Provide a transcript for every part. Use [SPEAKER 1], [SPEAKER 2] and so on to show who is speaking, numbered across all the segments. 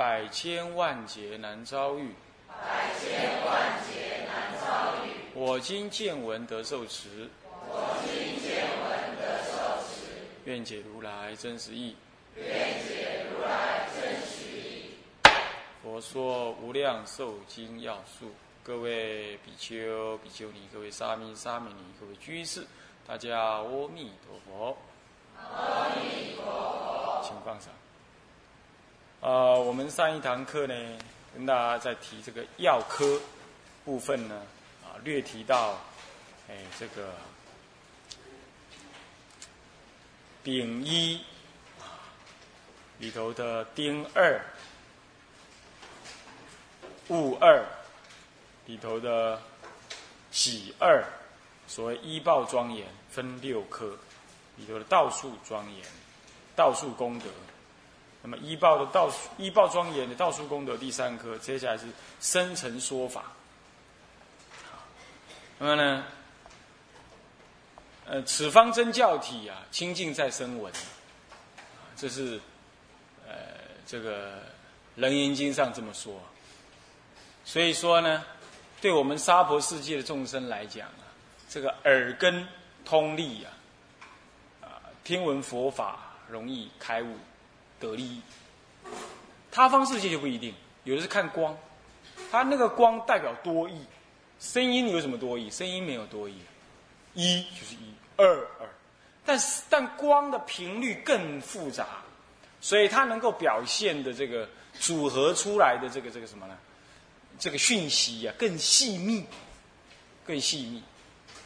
[SPEAKER 1] 百千万劫难遭遇，
[SPEAKER 2] 百千万劫难遭遇。
[SPEAKER 1] 我今见闻得受持，
[SPEAKER 2] 我今见闻得受持。
[SPEAKER 1] 愿解如来真实义，
[SPEAKER 2] 愿解如来真实义。
[SPEAKER 1] 佛说无量寿经要素，各位比丘、比丘尼，各位沙弥、沙弥尼，各位居士，大家阿弥陀佛。
[SPEAKER 2] 阿弥陀佛。
[SPEAKER 1] 请放上。呃，我们上一堂课呢，跟大家在提这个药科部分呢，啊，略提到，哎，这个丙一啊里头的丁二、戊二里头的己二，所谓医报庄严分六科，里头的道术庄严、道术功德。那么医报的道医报庄严的道术功德第三科，接下来是生成说法。那么呢，呃，此方真教体啊，清净在声闻，这是呃这个《楞严经》上这么说。所以说呢，对我们娑婆世界的众生来讲啊，这个耳根通利啊，啊，听闻佛法容易开悟。得利益，他方世界就不一定，有的是看光，他那个光代表多义，声音有什么多义？声音没有多义，一就是一，二二，但是但光的频率更复杂，所以它能够表现的这个组合出来的这个这个什么呢？这个讯息呀更细密，更细密，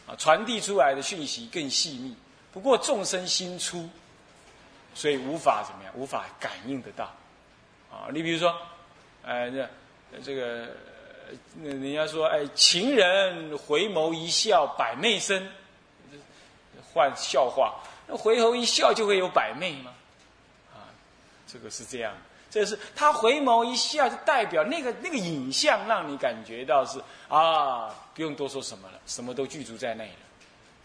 [SPEAKER 1] 啊，传递出来的讯息更细密。不过众生心粗。所以无法怎么样，无法感应得到，啊，你比如说，哎，这这个，人家说，哎，情人回眸一笑百媚生，换笑话，那回头一笑就会有百媚吗？啊，这个是这样，这是他回眸一笑，就代表那个那个影像让你感觉到是啊，不用多说什么了，什么都具足在内了。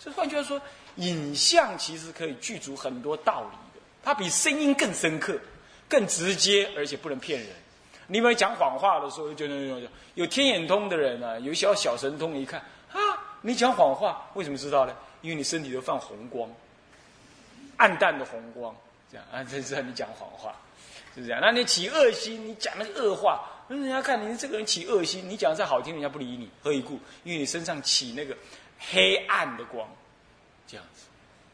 [SPEAKER 1] 这换句话说，影像其实可以具足很多道理。它比声音更深刻、更直接，而且不能骗人。你们讲谎话的时候，就那种有天眼通的人啊，有小小神通，一看啊，你讲谎话，为什么知道呢？因为你身体都放红光，暗淡的红光，这样啊，才知道你讲谎话，是这样。那你起恶心，你讲那个恶话，人家看你这个人起恶心，你讲再好听，人家不理你，何以故？因为你身上起那个黑暗的光，这样子。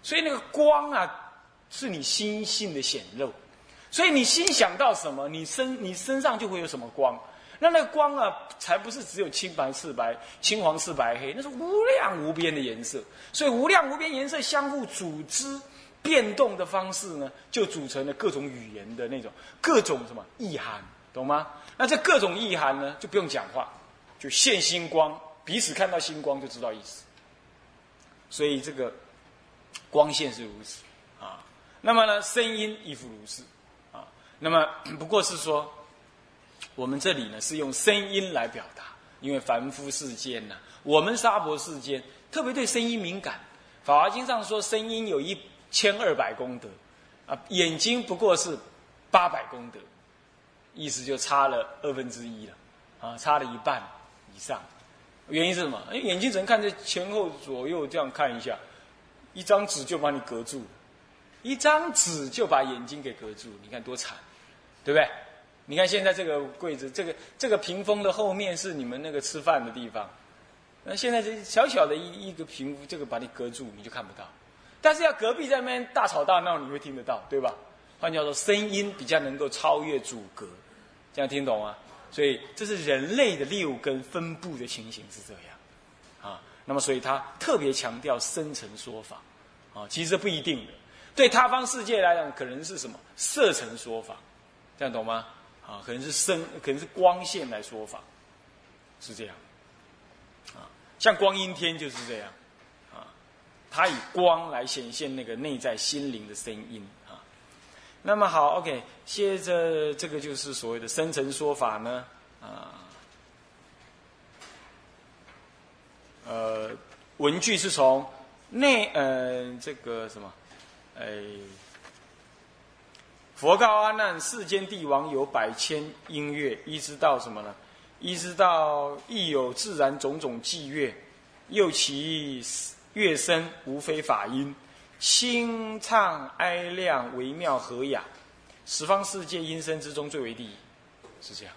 [SPEAKER 1] 所以那个光啊。是你心性的显露，所以你心想到什么，你身你身上就会有什么光。那那个光啊，才不是只有青白赤白、青黄赤白黑，那是无量无边的颜色。所以无量无边颜色相互组织变动的方式呢，就组成了各种语言的那种各种什么意涵，懂吗？那这各种意涵呢，就不用讲话，就现星光，彼此看到星光就知道意思。所以这个光线是如此。那么呢，声音亦复如是，啊，那么不过是说，我们这里呢是用声音来表达，因为凡夫世间呢，我们娑婆世间特别对声音敏感，《法华经》上说声音有一千二百功德，啊，眼睛不过是八百功德，意思就差了二分之一了，啊，差了一半以上，原因是什么？因为眼睛只能看着前后左右这样看一下，一张纸就把你隔住。一张纸就把眼睛给隔住，你看多惨，对不对？你看现在这个柜子，这个这个屏风的后面是你们那个吃饭的地方，那现在这小小的一一个屏，这个把你隔住，你就看不到。但是要隔壁在那边大吵大闹，你会听得到，对吧？换句话说，声音比较能够超越阻隔，这样听懂吗？所以这是人类的六根分布的情形是这样，啊，那么所以他特别强调生成说法，啊，其实不一定的。对他方世界来讲，可能是什么色尘说法，这样懂吗？啊，可能是声，可能是光线来说法，是这样。啊，像光阴天就是这样，啊，它以光来显现那个内在心灵的声音啊。那么好，OK，接着这个就是所谓的生成说法呢，啊，呃，文句是从内，呃，这个什么？哎，佛告阿难：世间帝王有百千音乐，一直到什么呢？一直到亦有自然种种伎乐，又其乐声无非法音，清唱哀亮，微妙和雅，十方世界音声之中最为第一，是这样。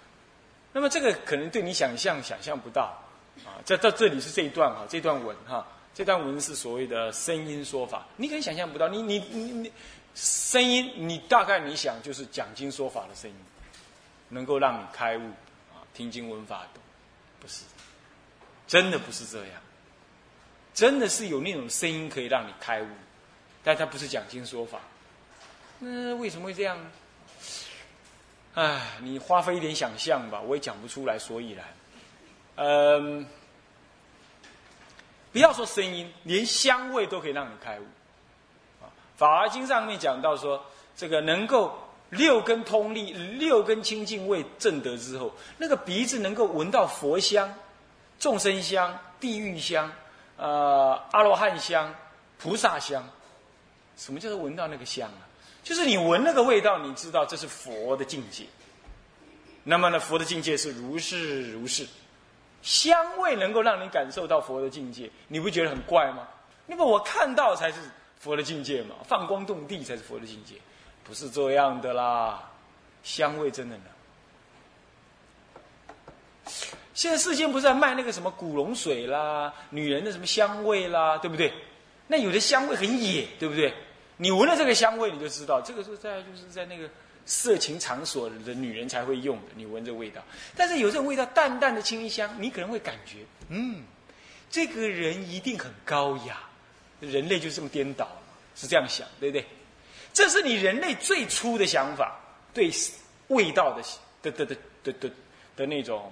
[SPEAKER 1] 那么这个可能对你想象想象不到啊，在到这里是这一段哈，这段文哈，这段文是所谓的声音说法，你可能想象不到，你你你你声音，你大概你想就是讲经说法的声音，能够让你开悟啊，听经闻法懂，不是，真的不是这样，真的是有那种声音可以让你开悟，但它不是讲经说法，那为什么会这样呢？唉，你花费一点想象吧，我也讲不出来所以然。嗯，不要说声音，连香味都可以让你开悟。啊，《法华经》上面讲到说，这个能够六根通力、六根清净味正得之后，那个鼻子能够闻到佛香、众生香、地狱香、呃阿罗汉香、菩萨香。什么叫做闻到那个香啊？就是你闻那个味道，你知道这是佛的境界。那么呢，佛的境界是如是如是，香味能够让你感受到佛的境界，你不觉得很怪吗？那么我看到才是佛的境界嘛，放光动地才是佛的境界，不是这样的啦。香味真的呢？现在世间不是在卖那个什么古龙水啦，女人的什么香味啦，对不对？那有的香味很野，对不对？你闻了这个香味，你就知道这个是在就是在那个色情场所的女人才会用的。你闻这味道，但是有这种味道淡淡的清香，你可能会感觉，嗯，这个人一定很高雅。人类就这么颠倒，是这样想，对不对？这是你人类最初的想法，对味道的的的的的的的那种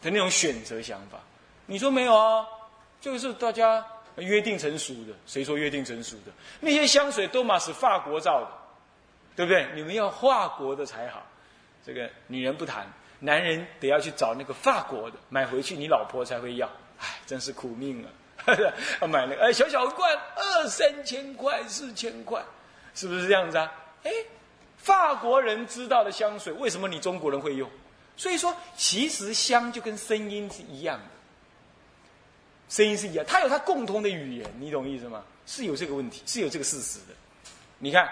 [SPEAKER 1] 的那种选择想法。你说没有啊？这个是大家。约定成熟的，谁说约定成熟的？那些香水都嘛是法国造的，对不对？你们要法国的才好。这个女人不谈，男人得要去找那个法国的，买回去你老婆才会要。唉，真是苦命啊！买了哎，小小罐二三千块、四千块，是不是这样子啊？哎，法国人知道的香水，为什么你中国人会用？所以说，其实香就跟声音是一样的。声音是一样，它有它共同的语言，你懂意思吗？是有这个问题，是有这个事实的。你看，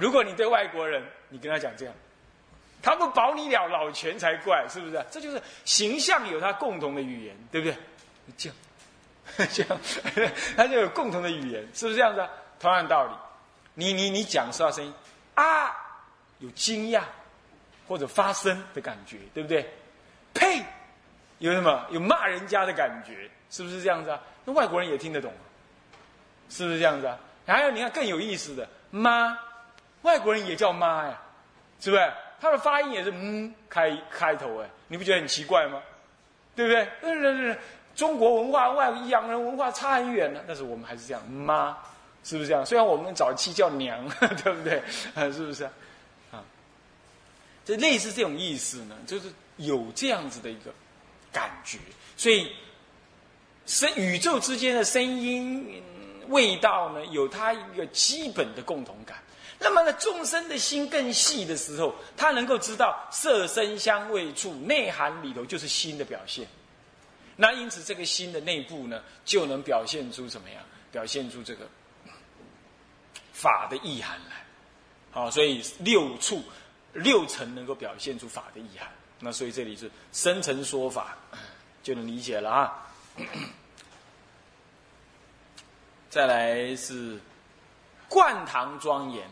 [SPEAKER 1] 如果你对外国人，你跟他讲这样，他不保你了老全才怪，是不是？这就是形象有他共同的语言，对不对？这样，这样，他就有共同的语言，是不是这样子？同样道理，你你你讲说话声音啊，有惊讶或者发声的感觉，对不对？呸，有什么？有骂人家的感觉。是不是这样子啊？那外国人也听得懂，是不是这样子啊？还有你看更有意思的妈，外国人也叫妈呀，是不是？他的发音也是嗯开开头哎，你不觉得很奇怪吗？对不对？嗯嗯嗯，中国文化外洋人文化差很远呢，但是我们还是这样妈，是不是这样？虽然我们早期叫娘，对不对？啊，是不是啊？啊，这类似这种意思呢，就是有这样子的一个感觉，所以。声宇宙之间的声音、味道呢，有它一个基本的共同感。那么呢，众生的心更细的时候，他能够知道色、身、香、味、触内涵里头就是心的表现。那因此，这个心的内部呢，就能表现出怎么样？表现出这个 法的意涵来。好，所以六处、六层能够表现出法的意涵。那所以这里是深层说法，就能理解了啊。再来是灌堂庄严，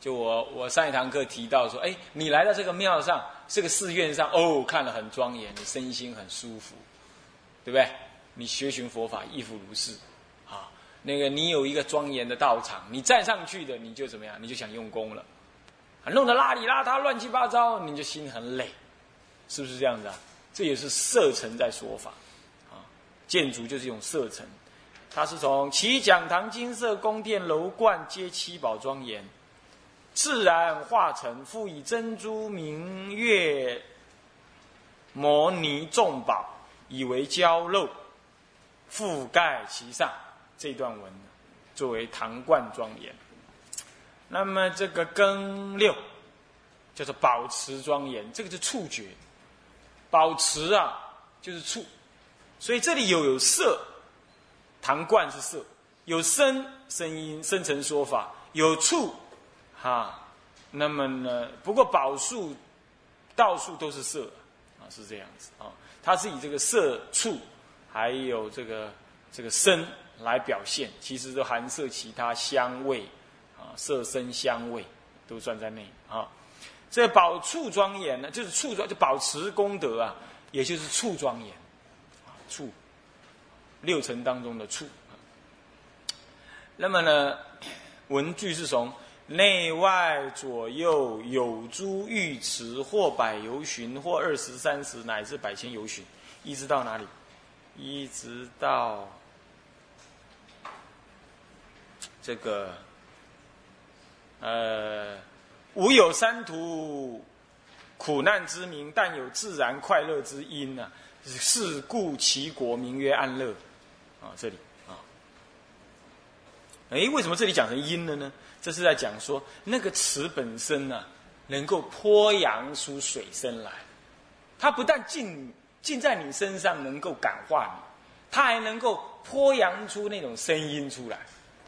[SPEAKER 1] 就我我上一堂课提到说，哎，你来到这个庙上，这个寺院上，哦，看了很庄严，你身心很舒服，对不对？你学寻佛法亦复如是，啊，那个你有一个庄严的道场，你站上去的，你就怎么样？你就想用功了，弄得邋里邋遢、乱七八糟，你就心很累，是不是这样子啊？这也是色尘在说法，啊，建筑就是一种色尘。它是从其讲堂金色宫殿楼观皆七宝庄严，自然化成，复以珍珠明月摩尼众宝以为胶肉覆盖其上。这段文作为堂冠庄严。那么这个庚六叫做保持庄严，这个是触觉。保持啊，就是触，所以这里有有色，唐冠是色，有声声音生成说法，有触，哈，那么呢，不过宝树到处都是色啊，是这样子啊，它是以这个色、触，还有这个这个声来表现，其实都含摄其他香味啊，色、声、香味都算在内啊。这宝处庄严呢，就是处庄，就保持功德啊，也就是处庄严，啊处六尘当中的处。那么呢，文句是从内外左右有诸浴池，或百由旬，或二十三十，乃至百千由旬，一直到哪里？一直到这个呃。无有三途苦难之名，但有自然快乐之因呢？是故其国名曰安乐。啊，这里，哎，为什么这里讲成阴了呢？这是在讲说那个词本身呢，能够泼扬出水声来。它不但浸浸在你身上能够感化你，它还能够泼扬出那种声音出来。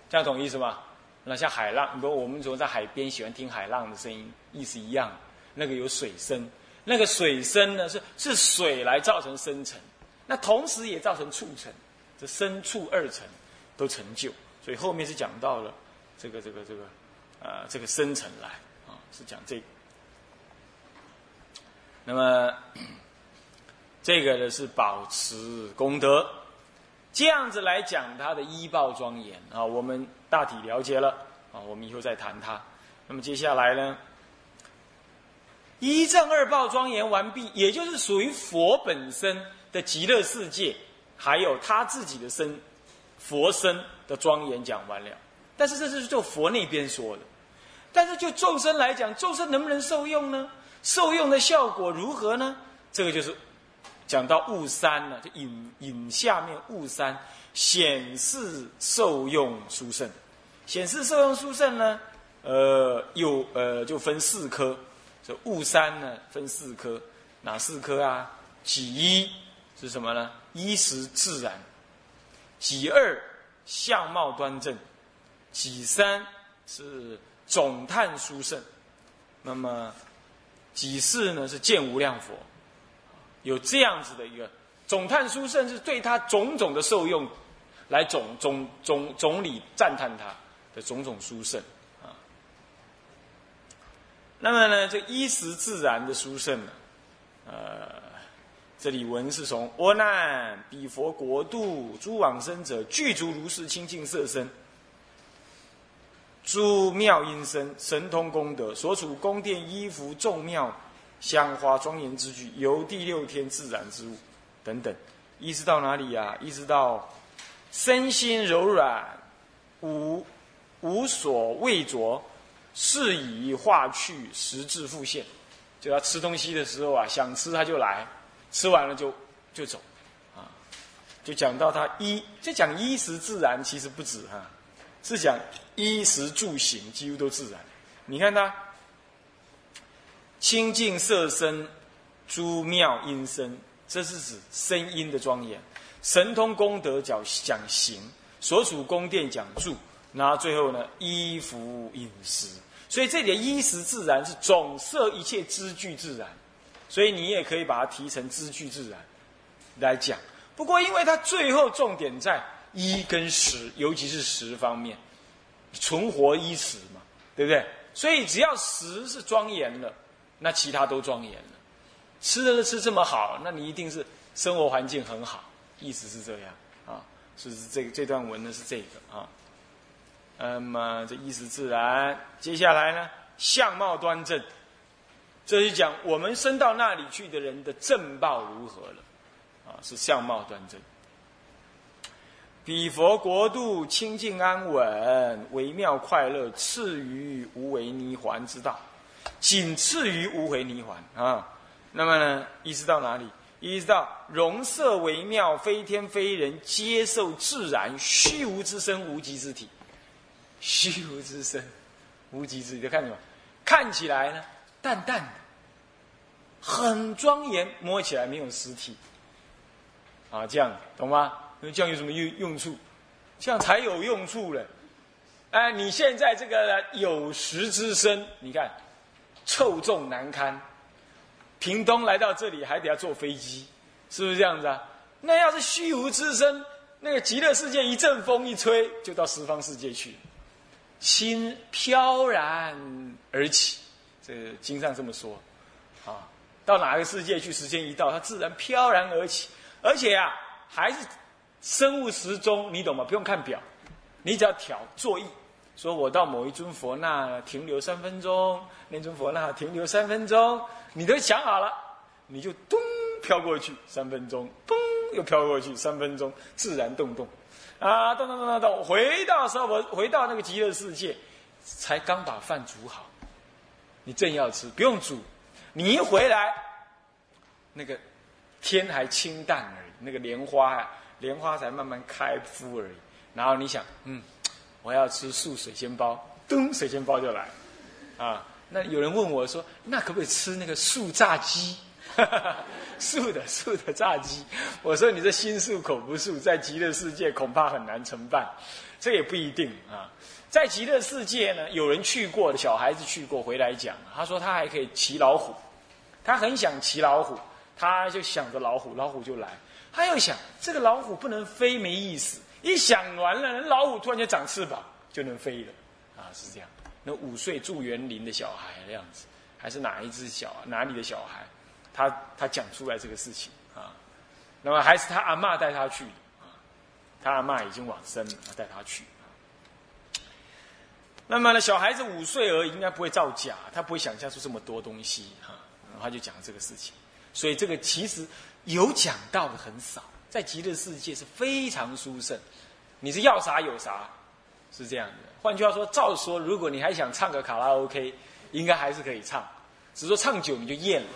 [SPEAKER 1] 这样懂意思吗？那像海浪，比如我们说在海边喜欢听海浪的声音，意思一样。那个有水声，那个水声呢是是水来造成生成，那同时也造成促成，这生处二层都成就。所以后面是讲到了这个这个这个呃这个生成来啊，是讲这个。那么这个呢是保持功德。这样子来讲，他的医报庄严啊，我们大体了解了啊，我们以后再谈它。那么接下来呢，一正二报庄严完毕，也就是属于佛本身的极乐世界，还有他自己的身佛身的庄严讲完了。但是这是就佛那边说的，但是就众生来讲，众生能不能受用呢？受用的效果如何呢？这个就是。讲到物三呢，就引引下面物三显示受用殊胜，显示受用殊胜呢，呃，有呃就分四科，这物三呢分四科，哪四科啊？己一是什么呢？衣食自然。己二相貌端正。己三是总叹殊胜。那么己四呢是见无量佛。有这样子的一个总叹书，甚至对他种种的受用，来总总总总理赞叹他的种种殊胜啊。那么呢，这衣食自然的殊胜呢，呃，这里文是从阿难彼佛国度诸往生者具足如是清净色身，诸妙音声神通功德所处宫殿衣服众妙。香花庄严之具，由第六天自然之物，等等，一直到哪里呀？一直到身心柔软，无无所畏着，是以化去实质复现。就要吃东西的时候啊，想吃他就来，吃完了就就走，啊，就讲到他衣，就讲衣食自然，其实不止哈，是讲衣食住行几乎都自然。你看他。清净色身，诸妙音声，这是指声音的庄严；神通功德讲讲行，所处宫殿讲住，然后最后呢，衣服饮食。所以这里的衣食自然是总摄一切之具自然，所以你也可以把它提成知具自然来讲。不过，因为它最后重点在衣跟食，尤其是食方面，存活衣食嘛，对不对？所以只要食是庄严了。那其他都庄严了，吃的吃这么好，那你一定是生活环境很好，意思是这样啊？是是这个这段文呢是这个啊？那么这意思自然，接下来呢相貌端正，这是讲我们升到那里去的人的正报如何了啊？是相貌端正，彼佛国度清净安稳，微妙快乐，次于无为泥环之道。仅次于无为泥环啊，那么呢，一直到哪里？一直到容色微妙，非天非人，接受自然，虚无之身，无极之体。虚无之身，无极之体，看什么？看起来呢，淡淡的，很庄严，摸起来没有实体。啊，这样懂吗？那这样有什么用用处？这样才有用处了。哎，你现在这个有识之身，你看臭重难堪。屏东来到这里还得要坐飞机，是不是这样子啊？那要是虚无之身，那个极乐世界一阵风一吹，就到十方世界去，心飘然而起。这个经上这么说，啊，到哪个世界去？时间一到，它自然飘然而起。而且啊，还是生物时钟，你懂吗？不用看表，你只要调坐意，说我到某一尊佛那停留三分钟，那尊佛那停留三分钟，你都想好了，你就咚飘过去三分钟，咚又飘过去三分钟，自然动动，啊，动动动动动，回到时候我回到那个极乐世界，才刚把饭煮好，你正要吃，不用煮，你一回来，那个。天还清淡而已，那个莲花啊，莲花才慢慢开敷而已。然后你想，嗯，我要吃素水仙包，噔，水仙包就来，啊，那有人问我说，那可不可以吃那个素炸鸡？素的素的炸鸡？我说你这心素口不素，在极乐世界恐怕很难承办，这也不一定啊。在极乐世界呢，有人去过的小孩子去过回来讲，他说他还可以骑老虎，他很想骑老虎。他就想着老虎，老虎就来。他又想，这个老虎不能飞，没意思。一想完了，老虎突然间长翅膀，就能飞了。啊，是这样。那五岁住园林的小孩的样子，还是哪一只小哪里的小孩？他他讲出来这个事情啊。那么还是他阿妈带他去的啊。他阿妈已经往生了，带他去。那么呢，小孩子五岁而已，应该不会造假，他不会想象出这么多东西哈。然后他就讲这个事情。所以这个其实有讲到的很少，在极乐世界是非常殊胜，你是要啥有啥，是这样的。换句话说，照说如果你还想唱个卡拉 OK，应该还是可以唱，只是说唱久你就厌了，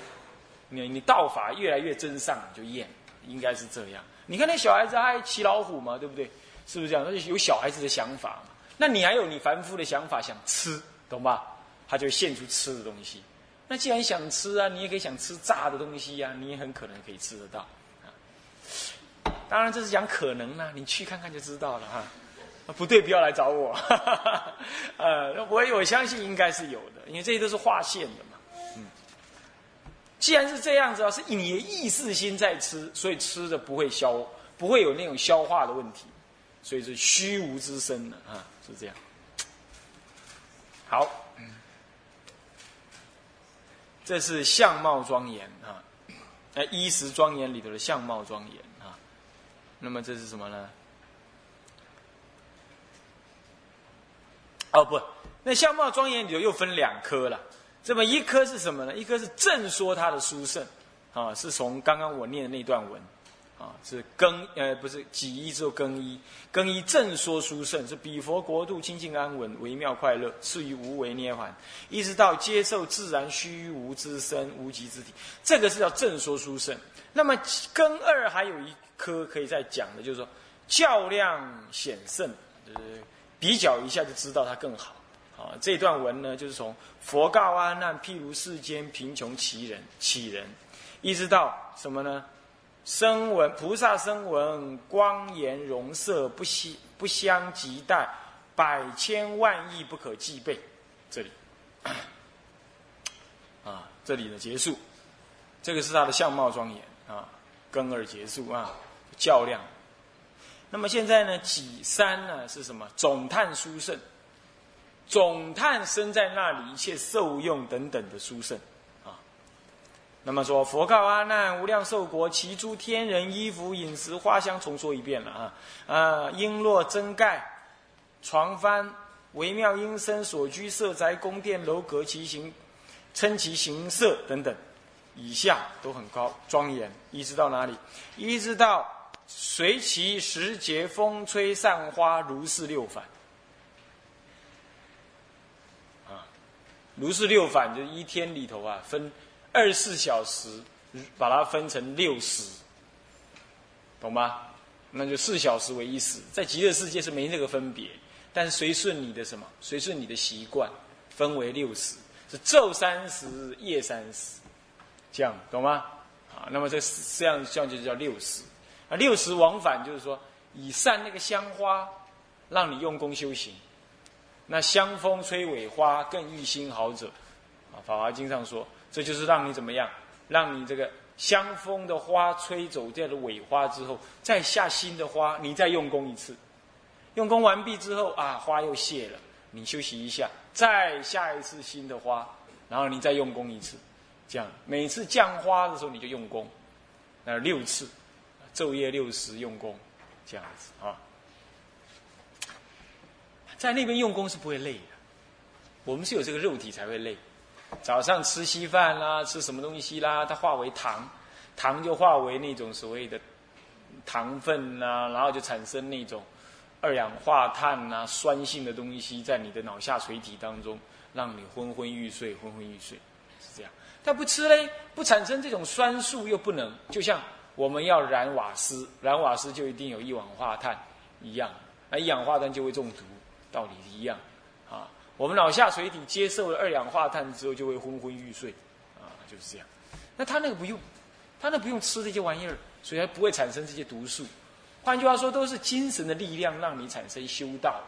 [SPEAKER 1] 你你道法越来越真上你就厌，应该是这样。你看那小孩子还骑老虎嘛，对不对？是不是这样？那就有小孩子的想法嘛。那你还有你凡夫的想法，想吃，懂吧？他就现出吃的东西。那既然想吃啊，你也可以想吃炸的东西呀，你也很可能可以吃得到。啊，当然这是讲可能呢，你去看看就知道了哈。不对，不要来找我。呃，我我相信应该是有的，因为这些都是划线的嘛。嗯，既然是这样子啊，是你的意识心在吃，所以吃的不会消，不会有那种消化的问题，所以是虚无之身的啊，是这样。好。这是相貌庄严啊，那衣食庄严里头的相貌庄严啊，那么这是什么呢？哦不，那相貌庄严里头又分两科了，这么一科是什么呢？一科是正说他的殊胜啊，是从刚刚我念的那段文。啊，是更呃，不是几一之后更一，更一正说殊胜，是彼佛国度清净安稳，微妙快乐，是于无为涅槃，一直到接受自然虚无之身，无极之体，这个是叫正说殊胜。那么更二还有一科可以再讲的，就是说较量显胜，就是比较一下就知道它更好。啊，这段文呢，就是从佛告阿难，譬如世间贫穷奇人，乞人，一直到什么呢？声闻菩萨声闻光颜容色不相不相及待，百千万亿不可计备。这里啊，这里的结束，这个是他的相貌庄严啊，根二结束啊，较量。那么现在呢，己三呢是什么？总叹殊胜，总叹生在那里一切受用等等的殊胜。那么说，佛告阿难：无量寿国，其诸天人衣服、饮食、花香，重说一遍了啊！啊，璎珞、珍盖、床幡、微妙音声、所居舍宅、宫殿楼阁，其形称其形色等等，以下都很高庄严。一直到哪里？一直到随其时节，风吹散花，如是六反。啊，如是六反，就一天里头啊，分。二十四小时，把它分成六时，懂吗？那就四小时为一时。在极乐世界是没那个分别，但是随顺你的什么？随顺你的习惯，分为六十，是昼三十，夜三十，这样懂吗？啊，那么这这样这样就叫六十。啊，六十往返就是说，以散那个香花，让你用功修行。那香风吹尾花，更一心好者。啊，《法华经》上说，这就是让你怎么样？让你这个香风的花吹走掉的尾花之后，再下新的花，你再用功一次。用功完毕之后啊，花又谢了，你休息一下，再下一次新的花，然后你再用功一次。这样每次降花的时候你就用功，那六次。昼夜六时用功，这样子啊，在那边用功是不会累的。我们是有这个肉体才会累。早上吃稀饭啦，吃什么东西啦，它化为糖，糖就化为那种所谓的糖分呐，然后就产生那种二氧化碳呐，酸性的东西在你的脑下垂体当中，让你昏昏欲睡，昏昏欲睡是这样。但不吃嘞，不产生这种酸素又不能，就像。我们要燃瓦斯，燃瓦斯就一定有一氧化碳一样，那一氧化碳就会中毒，道理一样啊。我们脑下垂体接受了二氧化碳之后就会昏昏欲睡，啊，就是这样。那他那个不用，他那不用吃这些玩意儿，所以它不会产生这些毒素。换句话说，都是精神的力量让你产生修道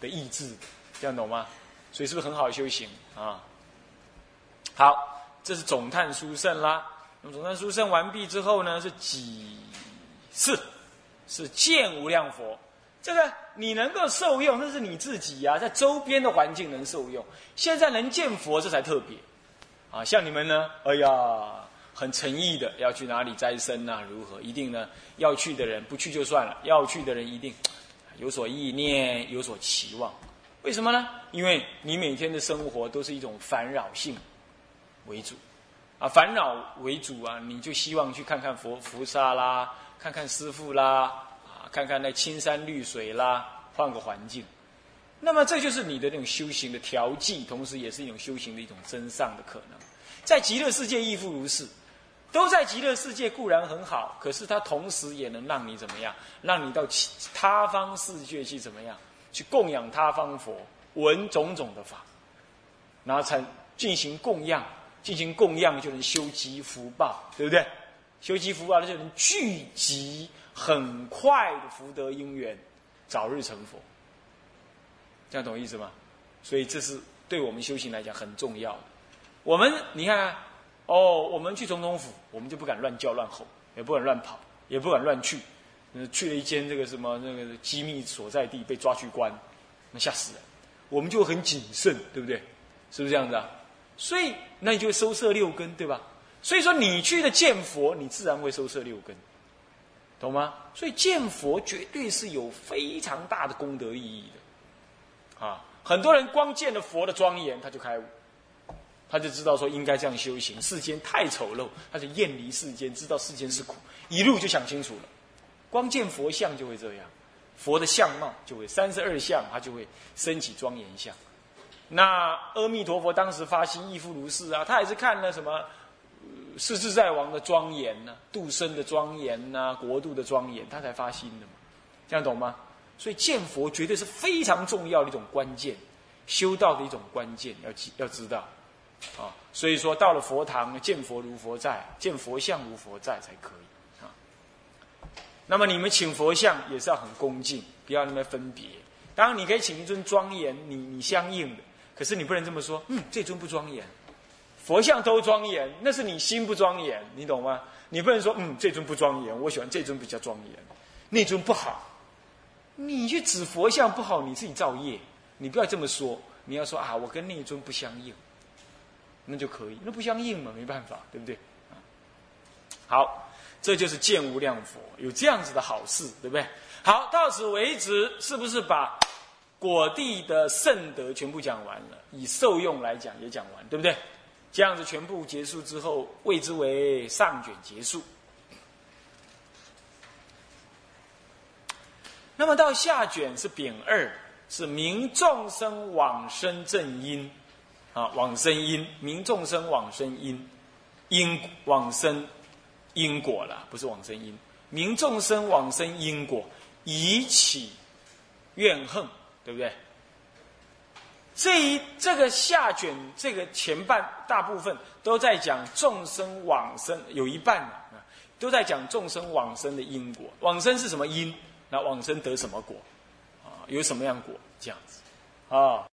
[SPEAKER 1] 的意志，这样懂吗？所以是不是很好修行啊？好，这是总叹殊胜啦。那么总探殊胜完毕之后呢，是几次？是见无量佛。这个你能够受用，那是你自己呀，在周边的环境能受用。现在能见佛，这才特别。啊，像你们呢，哎呀，很诚意的要去哪里斋生呐？如何？一定呢，要去的人不去就算了，要去的人一定有所意念，有所期望。为什么呢？因为你每天的生活都是一种烦扰性为主。啊，烦恼为主啊，你就希望去看看佛菩萨啦，看看师父啦，看看那青山绿水啦，换个环境。那么这就是你的那种修行的调剂，同时也是一种修行的一种真上的可能。在极乐世界亦复如是，都在极乐世界固然很好，可是它同时也能让你怎么样？让你到其他方世界去怎么样？去供养他方佛，闻种种的法，然后才进行供养。进行供养就能修积福报，对不对？修积福报，那就能聚集很快的福德因缘，早日成佛。这样懂意思吗？所以这是对我们修行来讲很重要的。我们你看，哦，我们去总统府，我们就不敢乱叫乱吼，也不敢乱跑，也不敢乱去。去了一间这个什么那个机密所在地，被抓去关，那吓死人。我们就很谨慎，对不对？是不是这样子啊？所以，那你就会收摄六根，对吧？所以说，你去的见佛，你自然会收摄六根，懂吗？所以见佛绝对是有非常大的功德意义的，啊！很多人光见了佛的庄严，他就开悟，他就知道说应该这样修行。世间太丑陋，他就厌离世间，知道世间是苦，一路就想清楚了。光见佛像就会这样，佛的相貌就会三十二相，他就会升起庄严相。那阿弥陀佛当时发心亦复如是啊，他也是看了什么世自在王的庄严呢，度生的庄严呐，国度的庄严，他才发心的嘛，这样懂吗？所以见佛绝对是非常重要的一种关键，修道的一种关键，要记要知道啊。所以说到了佛堂，见佛如佛在，见佛像如佛在才可以啊。那么你们请佛像也是要很恭敬，不要那么分别。当然你可以请一尊庄严，你你相应的。可是你不能这么说，嗯，这尊不庄严，佛像都庄严，那是你心不庄严，你懂吗？你不能说，嗯，这尊不庄严，我喜欢这尊比较庄严，那尊不好。你去指佛像不好，你自己造业，你不要这么说，你要说啊，我跟那尊不相应，那就可以，那不相应嘛，没办法，对不对？好，这就是见无量佛，有这样子的好事，对不对？好，到此为止，是不是把？果地的圣德全部讲完了，以受用来讲也讲完，对不对？这样子全部结束之后，谓之为上卷结束。那么到下卷是丙二，是明众生往生正因，啊，往生因，明众生往生因，因往生因果了，不是往生因，明众生往生因果，以起怨恨。对不对？这一这个下卷这个前半大部分都在讲众生往生，有一半啊，都在讲众生往生的因果。往生是什么因？那往生得什么果？啊，有什么样果？这样子，啊。